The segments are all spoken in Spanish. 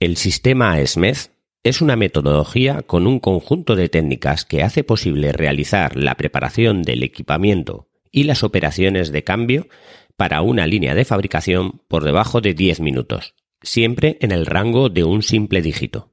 El sistema SMED es una metodología con un conjunto de técnicas que hace posible realizar la preparación del equipamiento y las operaciones de cambio para una línea de fabricación por debajo de 10 minutos, siempre en el rango de un simple dígito.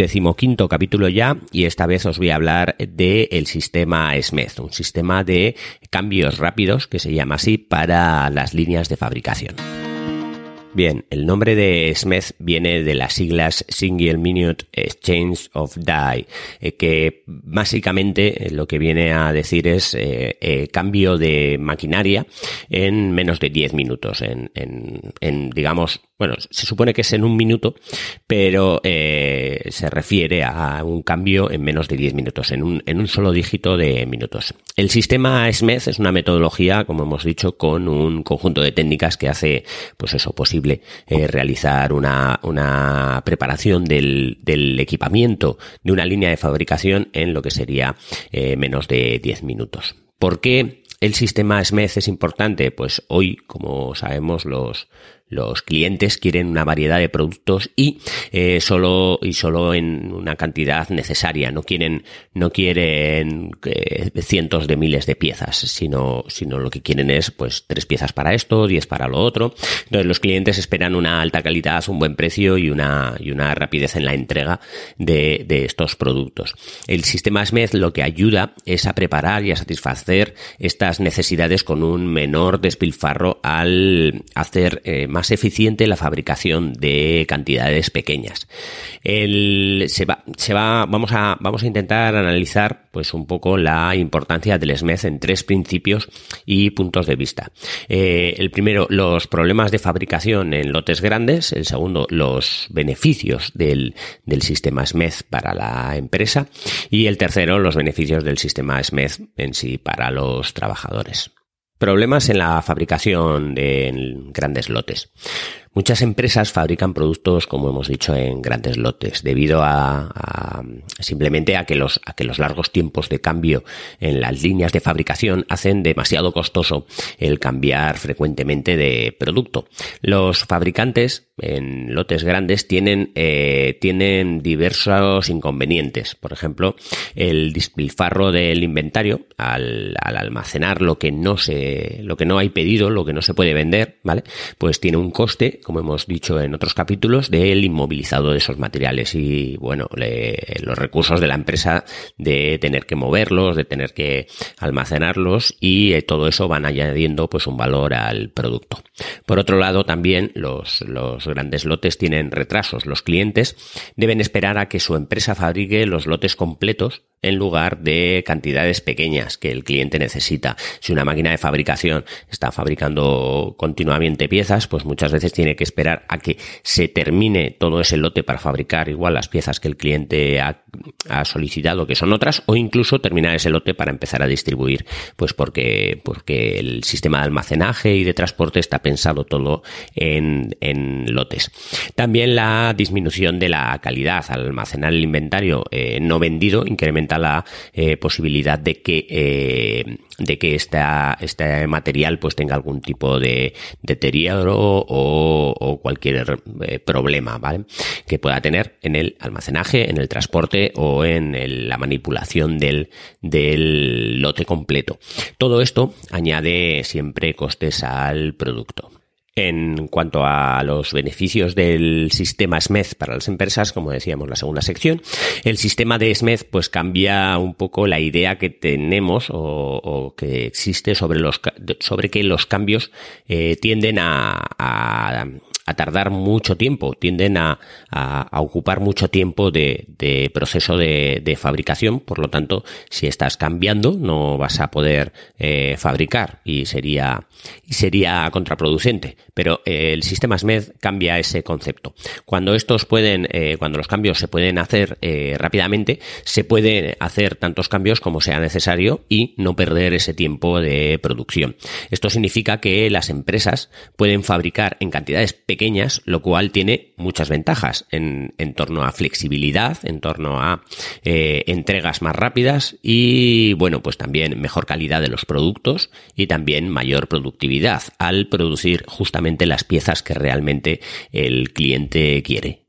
Decimoquinto capítulo ya y esta vez os voy a hablar del sistema SMED, un sistema de cambios rápidos que se llama así para las líneas de fabricación. Bien, el nombre de SMED viene de las siglas Single Minute Exchange of Die, eh, que básicamente eh, lo que viene a decir es eh, cambio de maquinaria en menos de 10 minutos, en, en, digamos, bueno, se supone que es en un minuto, pero se refiere a un cambio en menos de 10 minutos, en un, en un solo dígito de minutos. El sistema SMED es una metodología, como hemos dicho, con un conjunto de técnicas que hace, pues eso, posible eh, realizar una, una preparación del, del, equipamiento de una línea de fabricación en lo que sería eh, menos de 10 minutos. ¿Por qué el sistema SMED es importante? Pues hoy, como sabemos, los, los clientes quieren una variedad de productos y eh, solo y solo en una cantidad necesaria. No quieren no quieren eh, cientos de miles de piezas, sino sino lo que quieren es pues tres piezas para esto, diez para lo otro. Entonces los clientes esperan una alta calidad, un buen precio y una y una rapidez en la entrega de, de estos productos. El sistema SMED lo que ayuda es a preparar y a satisfacer estas necesidades con un menor despilfarro al hacer eh, más más eficiente la fabricación de cantidades pequeñas. El, se va, se va, vamos a, vamos a intentar analizar pues un poco la importancia del SMED en tres principios y puntos de vista. Eh, el primero, los problemas de fabricación en lotes grandes. El segundo, los beneficios del, del sistema SMED para la empresa. Y el tercero, los beneficios del sistema SMED en sí para los trabajadores. Problemas en la fabricación de grandes lotes. Muchas empresas fabrican productos, como hemos dicho, en grandes lotes, debido a, simplemente a que los a que los largos tiempos de cambio en las líneas de fabricación hacen demasiado costoso el cambiar frecuentemente de producto. Los fabricantes en lotes grandes tienen eh, tienen diversos inconvenientes. Por ejemplo, el despilfarro del inventario al, al almacenar lo que no se lo que no hay pedido, lo que no se puede vender, ¿vale? Pues tiene un coste como hemos dicho en otros capítulos, del inmovilizado de esos materiales y, bueno, los recursos de la empresa de tener que moverlos, de tener que almacenarlos y eh, todo eso van añadiendo pues un valor al producto. Por otro lado, también los, los grandes lotes tienen retrasos. Los clientes deben esperar a que su empresa fabrique los lotes completos en lugar de cantidades pequeñas que el cliente necesita. Si una máquina de fabricación está fabricando continuamente piezas, pues muchas veces tiene que esperar a que se termine todo ese lote para fabricar igual las piezas que el cliente ha, solicitado, que son otras, o incluso terminar ese lote para empezar a distribuir, pues porque, porque el sistema de almacenaje y de transporte está pensado todo en, en lotes. También la disminución de la calidad al almacenar el inventario eh, no vendido incrementa la eh, posibilidad de que eh, de que este material pues tenga algún tipo de deterioro o, cualquier eh, problema ¿vale? que pueda tener en el almacenaje, en el transporte o en la manipulación del, del lote completo. Todo esto añade siempre costes al producto. En cuanto a los beneficios del sistema SMED para las empresas, como decíamos la segunda sección, el sistema de SMED pues cambia un poco la idea que tenemos o, que existe sobre los sobre que los cambios eh, tienden a, tardar mucho tiempo, tienden a, ocupar mucho tiempo de, proceso de, fabricación, por lo tanto, si estás cambiando, no vas a poder eh, fabricar y sería, y sería contraproducente. Pero eh, el sistema SMED cambia ese concepto. Cuando estos pueden, eh, cuando los cambios se pueden hacer rápidamente, se pueden hacer tantos cambios como sea necesario y no perder ese tiempo de producción. Esto significa que las empresas pueden fabricar en cantidades pequeñas lo cual tiene muchas ventajas en, torno a flexibilidad, en torno a eh, entregas más rápidas y, bueno, pues también mejor calidad de los productos y también mayor productividad al producir justamente las piezas que realmente el cliente quiere.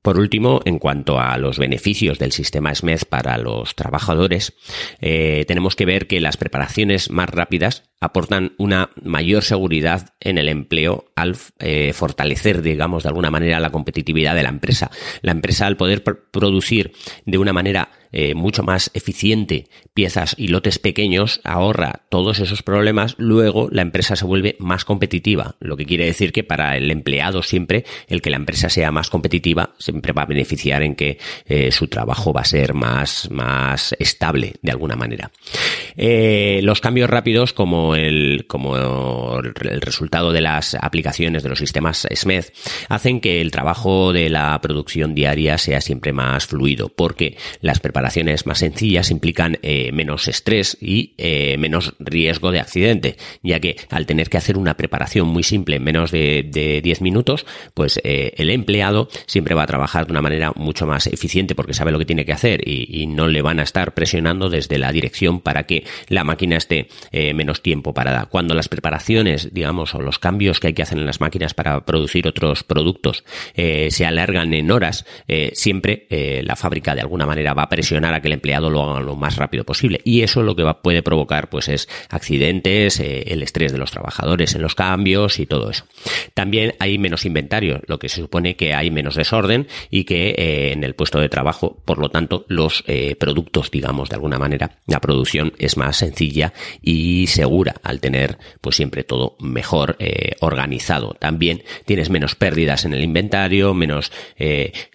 Por último, en cuanto a los beneficios del sistema SMED para los trabajadores, eh, tenemos que ver que las preparaciones más rápidas aportan una mayor seguridad en el empleo al eh, fortalecer, digamos, de alguna manera la competitividad de la empresa. La empresa, al poder producir de una manera eh, mucho más eficiente piezas y lotes pequeños, ahorra todos esos problemas, luego la empresa se vuelve más competitiva, lo que quiere decir que para el empleado siempre el que la empresa sea más competitiva siempre va a beneficiar en que eh, su trabajo va a ser más, más estable de alguna manera. Eh, los cambios rápidos como el, como el resultado de las aplicaciones de los sistemas SMED hacen que el trabajo de la producción diaria sea siempre más fluido porque las preparaciones preparaciones más sencillas implican eh, menos estrés y eh, menos riesgo de accidente, ya que al tener que hacer una preparación muy simple en menos de, 10 minutos, pues eh, el empleado siempre va a trabajar de una manera mucho más eficiente porque sabe lo que tiene que hacer y, no le van a estar presionando desde la dirección para que la máquina esté menos tiempo parada. Cuando las preparaciones, digamos, o los cambios que hay que hacer en las máquinas para producir otros productos se alargan en horas, siempre la fábrica de alguna manera va a presionar a que el empleado lo haga lo más rápido posible. Y eso lo que puede provocar pues es accidentes, eh, el estrés de los trabajadores en los cambios y todo eso. También hay menos inventario, lo que se supone que hay menos desorden y que eh, en el puesto de trabajo, por lo tanto, los eh, productos, digamos, de alguna manera, la producción es más sencilla y segura al tener pues siempre todo mejor organizado. También tienes menos pérdidas en el inventario, menos,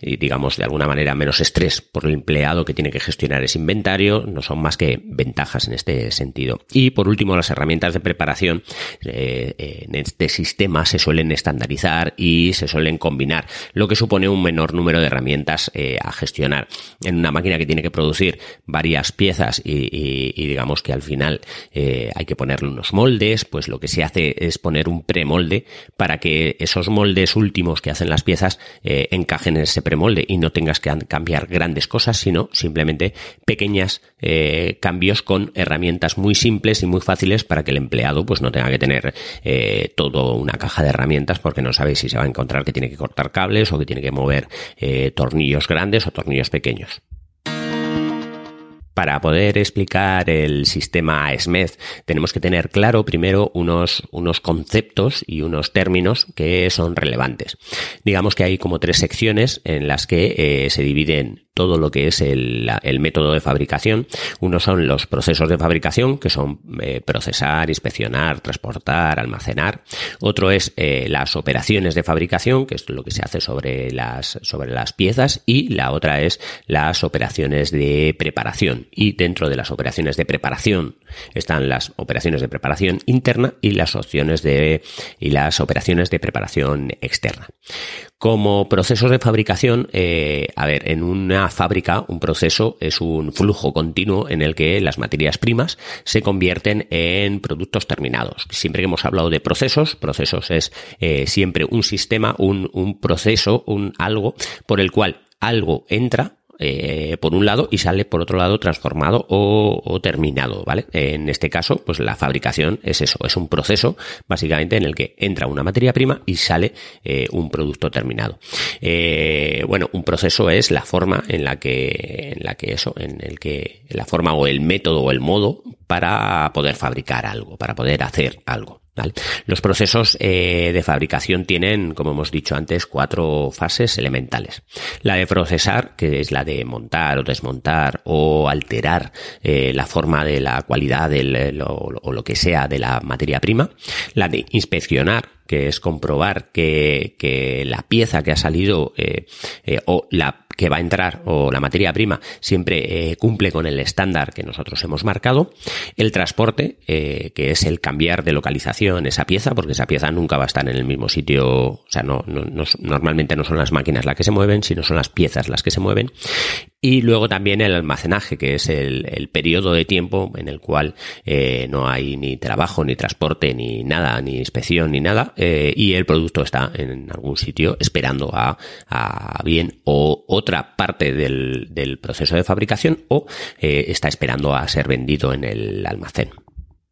digamos, de alguna manera, menos estrés por el empleado que tiene que gestionar ese inventario, no son más que ventajas en este sentido. Y por último, las herramientas de preparación eh, en este sistema se suelen estandarizar y se suelen combinar, lo que supone un menor número de herramientas eh, a gestionar. En una máquina que tiene que producir varias piezas y, digamos que al final eh, hay que ponerle unos moldes, pues lo que se hace es poner un premolde para que esos moldes últimos que hacen las piezas encajen en ese premolde y no tengas que cambiar grandes cosas, sino simplemente pequeños eh, cambios con herramientas muy simples y muy fáciles para que el empleado pues no tenga que tener eh, todo una caja de herramientas porque no sabe si se va a encontrar que tiene que cortar cables o que tiene que mover eh, tornillos grandes o tornillos pequeños. Para poder explicar el sistema SMED tenemos que tener claro primero unos, unos conceptos y unos términos que son relevantes. Digamos que hay como tres secciones en las que se dividen todo lo que es el, método de fabricación. Uno son los procesos de fabricación, que son eh, procesar, inspeccionar, transportar, almacenar. Otro es eh, las operaciones de fabricación, que es lo que se hace sobre las, sobre las piezas. Y la otra es las operaciones de preparación. Y dentro de las operaciones de preparación están las operaciones de preparación interna y las opciones de, y las operaciones de preparación externa. Como procesos de fabricación, eh, a ver, en una fábrica un proceso es un flujo continuo en el que las materias primas se convierten en productos terminados. Siempre que hemos hablado de procesos, procesos es eh, siempre un sistema, un, un proceso, un algo por el cual algo entra eh, por un lado y sale por otro lado transformado o, terminado, ¿vale? En este caso, pues la fabricación es eso, es un proceso básicamente en el que entra una materia prima y sale eh, un producto terminado. Eh, bueno, un proceso es la forma en la que, en la que eso, en el que la forma o el método o el modo para poder fabricar algo, para poder hacer algo. Los procesos eh, de fabricación tienen, como hemos dicho antes, cuatro fases elementales. La de procesar, que es la de montar o desmontar o alterar eh, la forma de la cualidad del, o lo que sea de la materia prima. La de inspeccionar, que es comprobar que, que la pieza que ha salido eh, eh, o la que va a entrar o la materia prima siempre eh, cumple con el estándar que nosotros hemos marcado. El transporte, que es el cambiar de localización esa pieza, porque esa pieza nunca va a estar en el mismo sitio, o sea, no, no, no normalmente no son las máquinas las que se mueven, sino son las piezas las que se mueven. Y luego también el almacenaje, que es el, periodo de tiempo en el cual eh, no hay ni trabajo, ni transporte, ni nada, ni inspección, ni nada, eh, y el producto está en algún sitio esperando a, bien o otra parte del, del, proceso de fabricación o eh, está esperando a ser vendido en el almacén.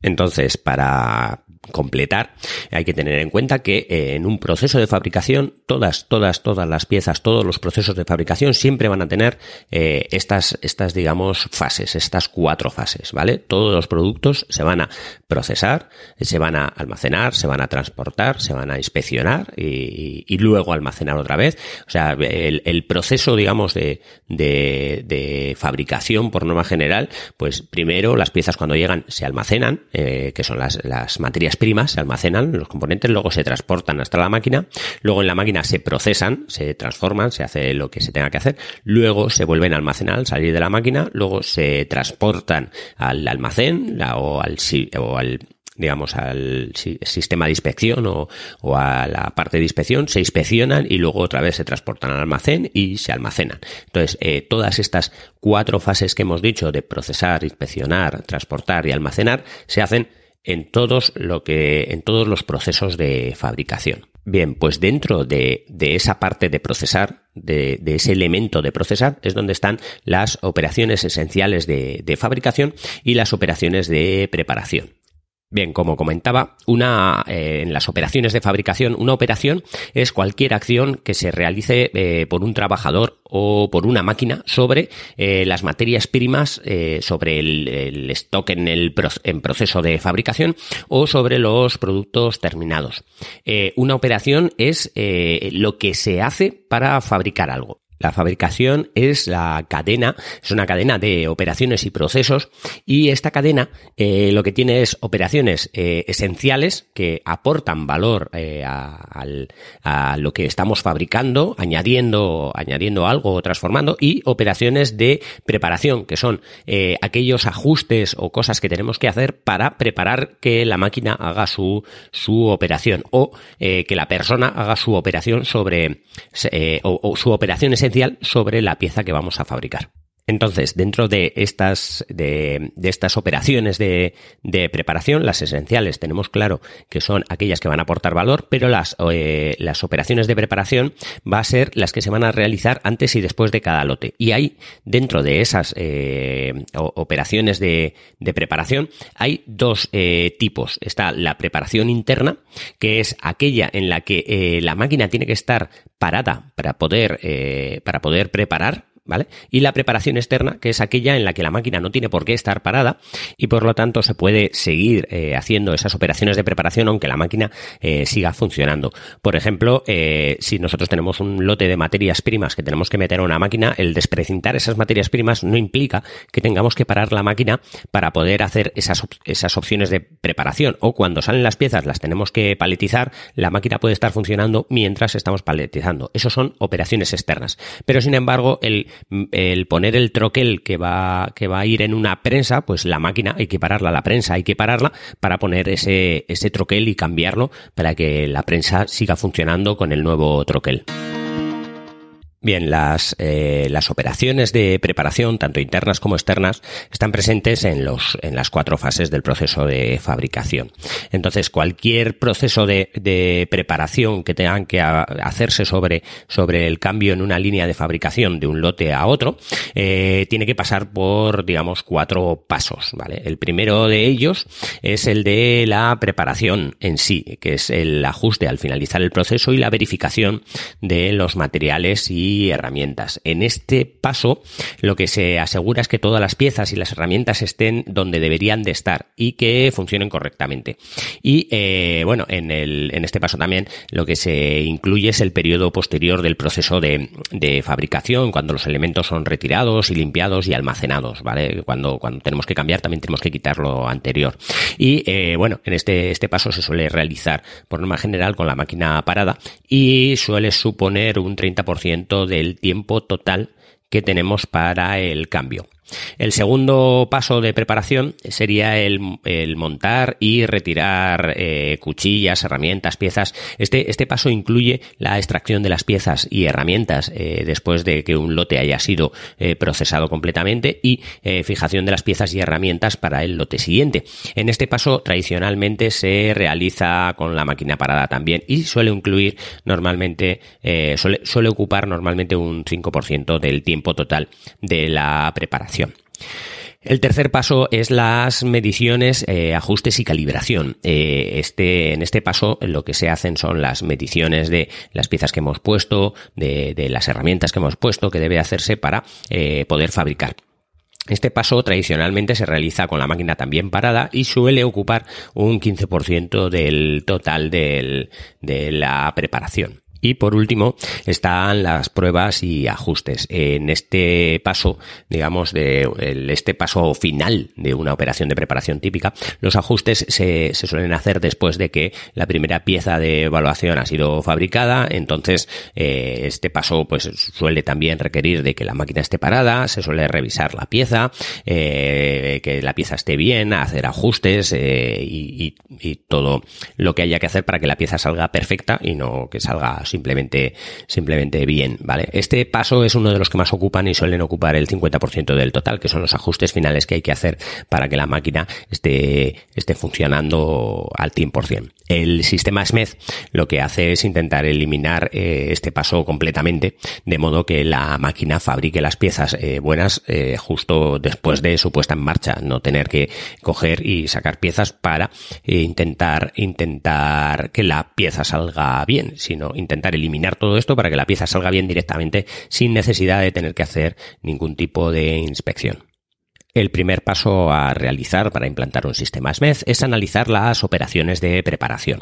Entonces, para completar, hay que tener en cuenta que eh, en un proceso de fabricación, todas, todas, todas las piezas, todos los procesos de fabricación siempre van a tener eh, estas, estas, digamos, fases, estas cuatro fases, ¿vale? Todos los productos se van a procesar, se van a almacenar, se van a transportar, se van a inspeccionar y, luego almacenar otra vez. O sea, el, proceso, digamos, de, de, de, fabricación por norma general, pues primero las piezas cuando llegan se almacenan, eh, que son las, las materias primas se almacenan, los componentes luego se transportan hasta la máquina, luego en la máquina se procesan, se transforman, se hace lo que se tenga que hacer, luego se vuelven a almacenar al salir de la máquina, luego se transportan al almacén o al, o al digamos, al sistema de inspección o, o, a la parte de inspección, se inspeccionan y luego otra vez se transportan al almacén y se almacenan. Entonces, eh, todas estas cuatro fases que hemos dicho de procesar, inspeccionar, transportar y almacenar se hacen en todos lo que, en todos los procesos de fabricación. Bien, pues dentro de, de esa parte de procesar, de, de, ese elemento de procesar, es donde están las operaciones esenciales de, de fabricación y las operaciones de preparación. Bien, como comentaba, una eh, en las operaciones de fabricación, una operación es cualquier acción que se realice eh, por un trabajador o por una máquina sobre eh, las materias primas, sobre el, el, stock en el en proceso de fabricación o sobre los productos terminados. Una operación es lo que se hace para fabricar algo. La fabricación es la cadena, es una cadena de operaciones y procesos y esta cadena eh, lo que tiene es operaciones eh, esenciales que aportan valor eh, a, lo que estamos fabricando, añadiendo, añadiendo algo o transformando y operaciones de preparación que son eh, aquellos ajustes o cosas que tenemos que hacer para preparar que la máquina haga su, su operación o que la persona haga su operación sobre o, su operación esencial sobre la pieza que vamos a fabricar. Entonces, dentro de estas, de, de estas operaciones de, de, preparación, las esenciales tenemos claro que son aquellas que van a aportar valor, pero las, eh, las operaciones de preparación va a ser las que se van a realizar antes y después de cada lote. Y hay, dentro de esas eh, operaciones de, de, preparación, hay dos eh, tipos. Está la preparación interna, que es aquella en la que eh, la máquina tiene que estar parada para poder, eh, para poder preparar ¿vale? Y la preparación externa, que es aquella en la que la máquina no tiene por qué estar parada y por lo tanto se puede seguir eh, haciendo esas operaciones de preparación aunque la máquina eh, siga funcionando. Por ejemplo, eh, si nosotros tenemos un lote de materias primas que tenemos que meter a una máquina, el desprecintar esas materias primas no implica que tengamos que parar la máquina para poder hacer esas, esas opciones de preparación o cuando salen las piezas las tenemos que paletizar, la máquina puede estar funcionando mientras estamos paletizando. Eso son operaciones externas. Pero sin embargo, el el poner el troquel que va, que va a ir en una prensa, pues la máquina hay que pararla, la prensa hay que pararla para poner ese, ese troquel y cambiarlo para que la prensa siga funcionando con el nuevo troquel. Bien, las, eh, las operaciones de preparación, tanto internas como externas, están presentes en, los, en las cuatro fases del proceso de fabricación. Entonces, cualquier proceso de, de preparación que tengan que hacerse sobre, sobre el cambio en una línea de fabricación de un lote a otro, eh, tiene que pasar por, digamos, cuatro pasos. ¿vale? El primero de ellos es el de la preparación en sí, que es el ajuste al finalizar el proceso y la verificación de los materiales y herramientas. En este paso, lo que se asegura es que todas las piezas y las herramientas estén donde deberían de estar y que funcionen correctamente. Y eh, bueno, en, el, en este paso también lo que se incluye es el periodo posterior del proceso de, de fabricación, cuando los elementos son retirados y limpiados y almacenados, ¿vale? Cuando, cuando tenemos que cambiar también tenemos que quitar lo anterior. Y eh, bueno, en este, este paso se suele realizar por norma general con la máquina parada y suele suponer un 30% del tiempo total que tenemos para el cambio. El segundo paso de preparación sería el, montar y retirar eh, cuchillas, herramientas, piezas. Este, este paso incluye la extracción de las piezas y herramientas eh, después de que un lote haya sido eh, procesado completamente y fijación de las piezas y herramientas para el lote siguiente. En este paso tradicionalmente se realiza con la máquina parada también y suele incluir normalmente, suele, suele ocupar normalmente un 5% del tiempo total de la preparación. El tercer paso es las mediciones, eh, ajustes y calibración. Eh, este, en este paso lo que se hacen son las mediciones de las piezas que hemos puesto, de, las herramientas que hemos puesto, que debe hacerse para eh, poder fabricar. Este paso tradicionalmente se realiza con la máquina también parada y suele ocupar un 15% del total de la preparación. Y por último están las pruebas y ajustes. En este paso, digamos, de este paso final de una operación de preparación típica, los ajustes se, suelen hacer después de que la primera pieza de evaluación ha sido fabricada. Entonces, eh, este paso pues suele también requerir de que la máquina esté parada, se suele revisar la pieza, eh, que la pieza esté bien, hacer ajustes eh, y, y todo lo que haya que hacer para que la pieza salga perfecta y no que salga simplemente, simplemente bien, ¿vale? Este paso es uno de los que más ocupan y suelen ocupar el 50% del total, que son los ajustes finales que hay que hacer para que la máquina esté, esté funcionando al 100%. El sistema SMED lo que hace es intentar eliminar eh, este paso completamente, de modo que la máquina fabrique las piezas eh, buenas eh, justo después de su puesta en marcha, no tener que coger y sacar piezas para intentar, intentar que la pieza salga bien, sino intentar eliminar todo esto para que la pieza salga bien directamente sin necesidad de tener que hacer ningún tipo de inspección. El primer paso a realizar para implantar un sistema SMED es analizar las operaciones de preparación.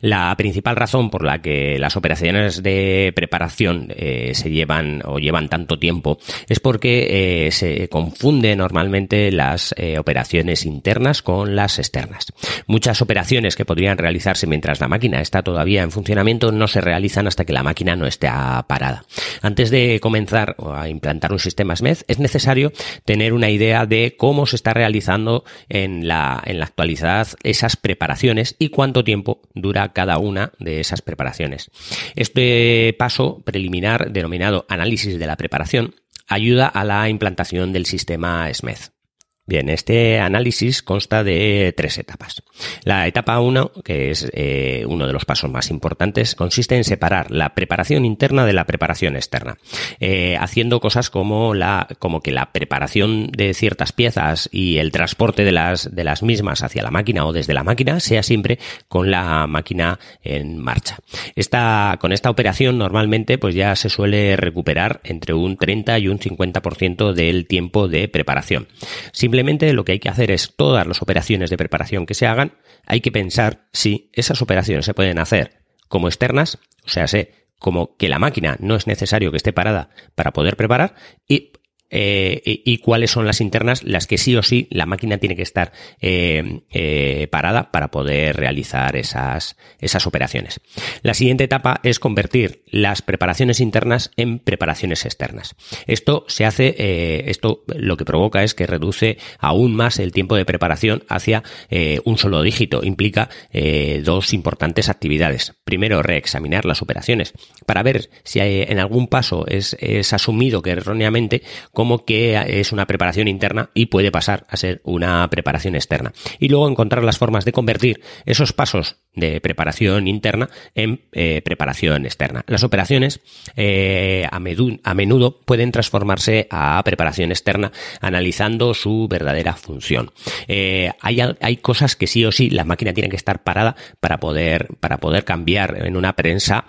La principal razón por la que las operaciones de preparación eh, se llevan o llevan tanto tiempo es porque eh, se confunde normalmente las eh, operaciones internas con las externas. Muchas operaciones que podrían realizarse mientras la máquina está todavía en funcionamiento no se realizan hasta que la máquina no esté parada. Antes de comenzar a implantar un sistema SMED es necesario tener una idea de cómo se está realizando en la, en la actualidad esas preparaciones y cuánto tiempo dura cada una de esas preparaciones. Este paso preliminar denominado análisis de la preparación ayuda a la implantación del sistema SMED. Bien, este análisis consta de tres etapas. La etapa 1, que es eh, uno de los pasos más importantes, consiste en separar la preparación interna de la preparación externa, eh, haciendo cosas como la, como que la preparación de ciertas piezas y el transporte de las, de las mismas hacia la máquina o desde la máquina sea siempre con la máquina en marcha. Esta, con esta operación normalmente pues ya se suele recuperar entre un 30 y un 50% del tiempo de preparación. Lo que hay que hacer es todas las operaciones de preparación que se hagan, hay que pensar si esas operaciones se pueden hacer como externas, o sea, sé, como que la máquina no es necesario que esté parada para poder preparar y eh, y cuáles son las internas, las que sí o sí la máquina tiene que estar eh, eh, parada para poder realizar esas, esas operaciones. La siguiente etapa es convertir las preparaciones internas en preparaciones externas. Esto se hace, esto lo que provoca es que reduce aún más el tiempo de preparación hacia un solo dígito. Implica dos importantes actividades. Primero, reexaminar las operaciones para ver si en algún paso es, es asumido que erróneamente como que es una preparación interna y puede pasar a ser una preparación externa. Y luego encontrar las formas de convertir esos pasos de preparación interna en eh, preparación externa. Las operaciones eh, a, menudo pueden transformarse a preparación externa analizando su verdadera función. Eh, hay, hay, cosas que sí o sí la máquina tiene que estar parada para poder, para poder cambiar en una prensa,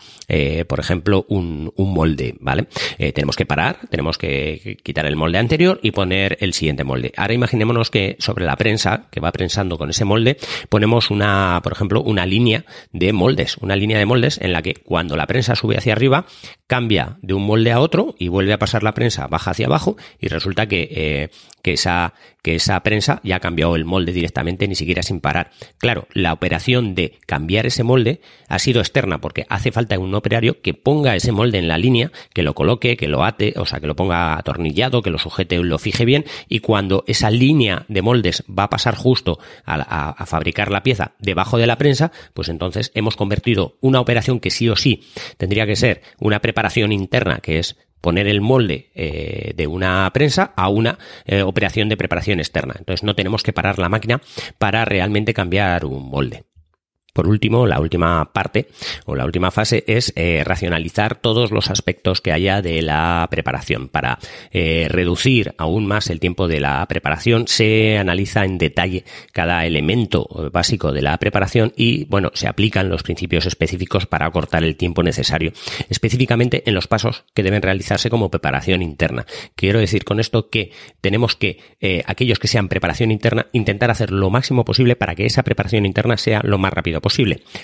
por ejemplo, un, un molde, ¿vale? tenemos que parar, tenemos que quitar el molde anterior y poner el siguiente molde. Ahora imaginémonos que sobre la prensa que va prensando con ese molde ponemos una, por ejemplo, una línea de moldes, una línea de moldes en la que cuando la prensa sube hacia arriba, cambia de un molde a otro y vuelve a pasar la prensa, baja hacia abajo y resulta que, eh, que, esa, que esa prensa ya ha cambiado el molde directamente, ni siquiera sin parar. Claro, la operación de cambiar ese molde ha sido externa porque hace falta un operario que ponga ese molde en la línea, que lo coloque, que lo ate, o sea, que lo ponga atornillado, que lo sujete, lo fije bien y cuando esa línea de moldes va a pasar justo a, a fabricar la pieza debajo de la prensa, pues entonces hemos convertido una operación que sí o sí tendría que ser una preparación interna, que es poner el molde eh, de una prensa a una eh, operación de preparación externa. Entonces no tenemos que parar la máquina para realmente cambiar un molde. Por último, la última parte o la última fase es eh, racionalizar todos los aspectos que haya de la preparación. Para eh, reducir aún más el tiempo de la preparación, se analiza en detalle cada elemento básico de la preparación y, bueno, se aplican los principios específicos para acortar el tiempo necesario, específicamente en los pasos que deben realizarse como preparación interna. Quiero decir con esto que tenemos que, eh, aquellos que sean preparación interna, intentar hacer lo máximo posible para que esa preparación interna sea lo más rápido posible.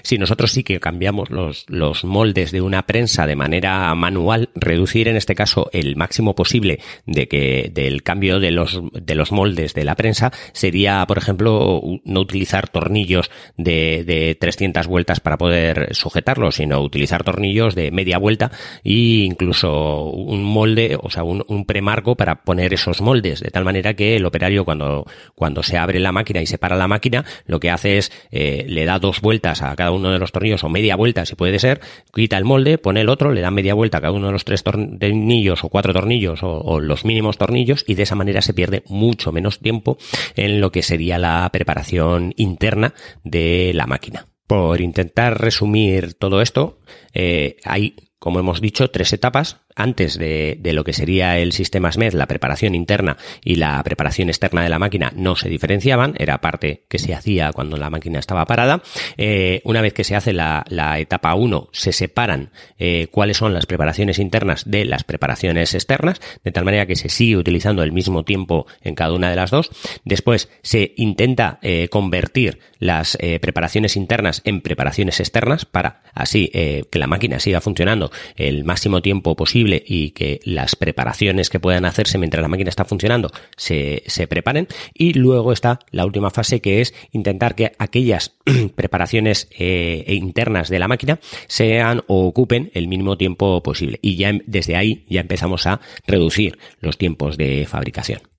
Si nosotros sí que cambiamos los, los moldes de una prensa de manera manual, reducir en este caso el máximo posible de que del cambio de los de los moldes de la prensa sería, por ejemplo, no utilizar tornillos de, de 300 vueltas para poder sujetarlos, sino utilizar tornillos de media vuelta e incluso un molde, o sea, un, un premarco para poner esos moldes, de tal manera que el operario cuando, cuando se abre la máquina y se para la máquina, lo que hace es eh, le da dos vueltas a cada uno de los tornillos o media vuelta si puede ser, quita el molde, pone el otro, le da media vuelta a cada uno de los tres tornillos o cuatro tornillos o, los mínimos tornillos y de esa manera se pierde mucho menos tiempo en lo que sería la preparación interna de la máquina. Por intentar resumir todo esto, eh, hay, como hemos dicho, tres etapas antes de, lo que sería el sistema SMED, la preparación interna y la preparación externa de la máquina no se diferenciaban, era parte que se hacía cuando la máquina estaba parada. Eh, una vez que se hace la, etapa 1, se separan eh, cuáles son las preparaciones internas de las preparaciones externas, de tal manera que se sigue utilizando el mismo tiempo en cada una de las dos. Después se intenta eh, convertir las preparaciones internas en preparaciones externas para así que la máquina siga funcionando el máximo tiempo posible y que las preparaciones que puedan hacerse mientras la máquina está funcionando se, se preparen. Y luego está la última fase que es intentar que aquellas preparaciones eh, e internas de la máquina sean o ocupen el mínimo tiempo posible. Y ya desde ahí ya empezamos a reducir los tiempos de fabricación.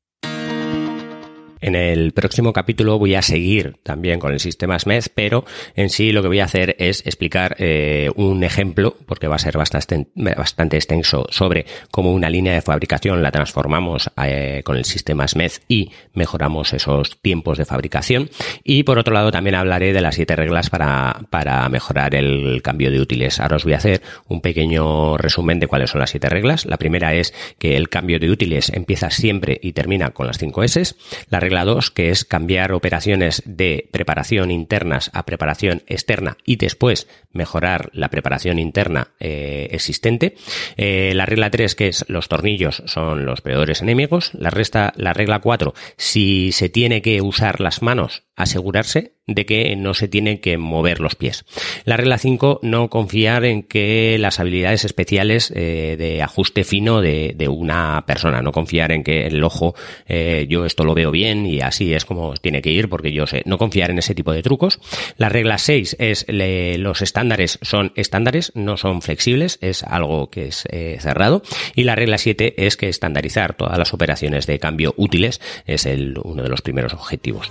En el próximo capítulo voy a seguir también con el sistema SMED, pero en sí lo que voy a hacer es explicar eh, un ejemplo, porque va a ser bastante, extenso, sobre cómo una línea de fabricación la transformamos eh, con el sistema SMED y mejoramos esos tiempos de fabricación. Y por otro lado también hablaré de las siete reglas para, para mejorar el cambio de útiles. Ahora os voy a hacer un pequeño resumen de cuáles son las siete reglas. La primera es que el cambio de útiles empieza siempre y termina con las cinco S. La regla 2, que es cambiar operaciones de preparación internas a preparación externa y después mejorar la preparación interna eh, existente. Eh, la regla 3, que es los tornillos son los peores enemigos. La, resta, la regla 4, si se tiene que usar las manos, asegurarse de que no se tienen que mover los pies. La regla 5, no confiar en que las habilidades especiales eh, de ajuste fino de, una persona, no confiar en que el ojo, eh, yo esto lo veo bien y así es como tiene que ir porque yo sé, no confiar en ese tipo de trucos. La regla 6 es los estándares son estándares, no son flexibles, es algo que es eh, cerrado. Y la regla 7 es que estandarizar todas las operaciones de cambio útiles es el, uno de los primeros objetivos.